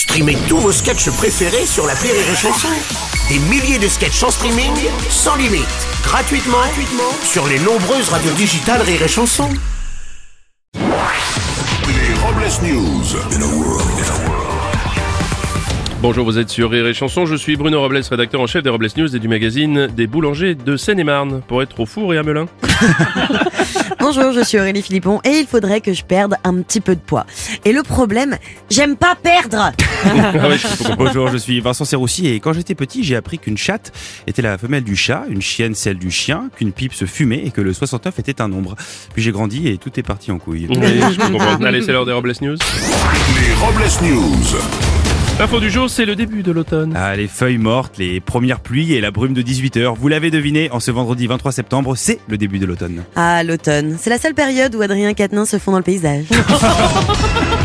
Streamez tous vos sketchs préférés sur la Rire et Chanson. Des milliers de sketchs en streaming, sans limite, gratuitement, gratuitement sur les nombreuses radios digitales Rire et Chanson. Les Robles News. Bonjour, vous êtes sur Rire et Chanson, je suis Bruno Robles, rédacteur en chef des Robles News et du magazine des boulangers de Seine-et-Marne, pour être au four et à Melun. Bonjour, je suis Aurélie Philippon et il faudrait que je perde un petit peu de poids. Et le problème, j'aime pas perdre Ah ouais, je comprends. Bonjour, je suis Vincent Serroussi et quand j'étais petit, j'ai appris qu'une chatte était la femelle du chat, une chienne celle du chien, qu'une pipe se fumait et que le 69 était un nombre. Puis j'ai grandi et tout est parti en couille. Oui, je comprends. Allez, c'est l'heure des Robles News. Les Robles News. L'info du jour, c'est le début de l'automne. Ah, les feuilles mortes, les premières pluies et la brume de 18h. Vous l'avez deviné, en ce vendredi 23 septembre, c'est le début de l'automne. Ah, l'automne, c'est la seule période où Adrien Quatennens se fond dans le paysage.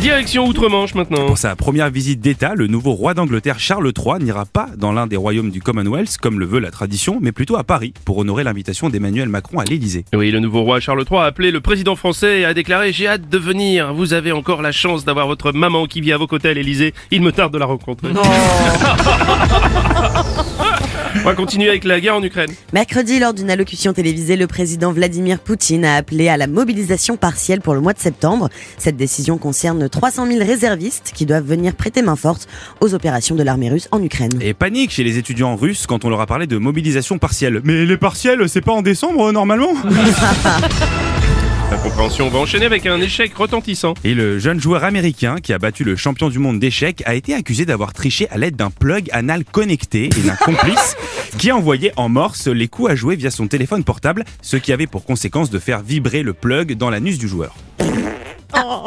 Direction Outre-Manche maintenant. Pour sa première visite d'État, le nouveau roi d'Angleterre Charles III n'ira pas dans l'un des royaumes du Commonwealth, comme le veut la tradition, mais plutôt à Paris, pour honorer l'invitation d'Emmanuel Macron à l'Élysée. Oui, le nouveau roi Charles III a appelé le président français et a déclaré J'ai hâte de venir. Vous avez encore la chance d'avoir votre maman qui vit à vos côtés à l'Elysée. Il me tarde de la rencontrer. On va continuer avec la guerre en Ukraine. Mercredi, lors d'une allocution télévisée, le président Vladimir Poutine a appelé à la mobilisation partielle pour le mois de septembre. Cette décision concerne 300 000 réservistes qui doivent venir prêter main forte aux opérations de l'armée russe en Ukraine. Et panique chez les étudiants russes quand on leur a parlé de mobilisation partielle. Mais les partiels, c'est pas en décembre normalement? La compréhension, on va enchaîner avec un échec retentissant. Et le jeune joueur américain qui a battu le champion du monde d'échecs a été accusé d'avoir triché à l'aide d'un plug anal connecté et d'un complice qui a envoyé en morse les coups à jouer via son téléphone portable, ce qui avait pour conséquence de faire vibrer le plug dans l'anus du joueur.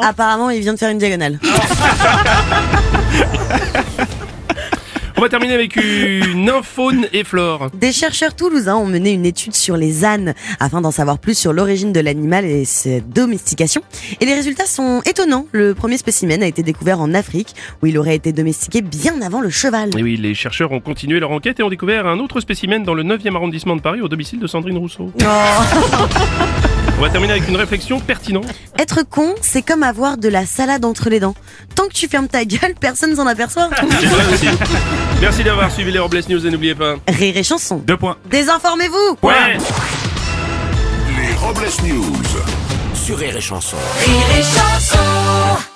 Apparemment, il vient de faire une diagonale. On va terminer avec une faune et flore. Des chercheurs toulousains ont mené une étude sur les ânes afin d'en savoir plus sur l'origine de l'animal et sa domestication. Et les résultats sont étonnants. Le premier spécimen a été découvert en Afrique où il aurait été domestiqué bien avant le cheval. Et oui, les chercheurs ont continué leur enquête et ont découvert un autre spécimen dans le 9e arrondissement de Paris au domicile de Sandrine Rousseau. On va terminer avec une réflexion pertinente. Être con, c'est comme avoir de la salade entre les dents. Tant que tu fermes ta gueule, personne s'en aperçoit. C'est vrai aussi. Merci d'avoir suivi les Robles News et n'oubliez pas. Rire et chanson. Deux points. Désinformez-vous Ouais Les Robles News. Sur Rire et Chanson. Rire et chanson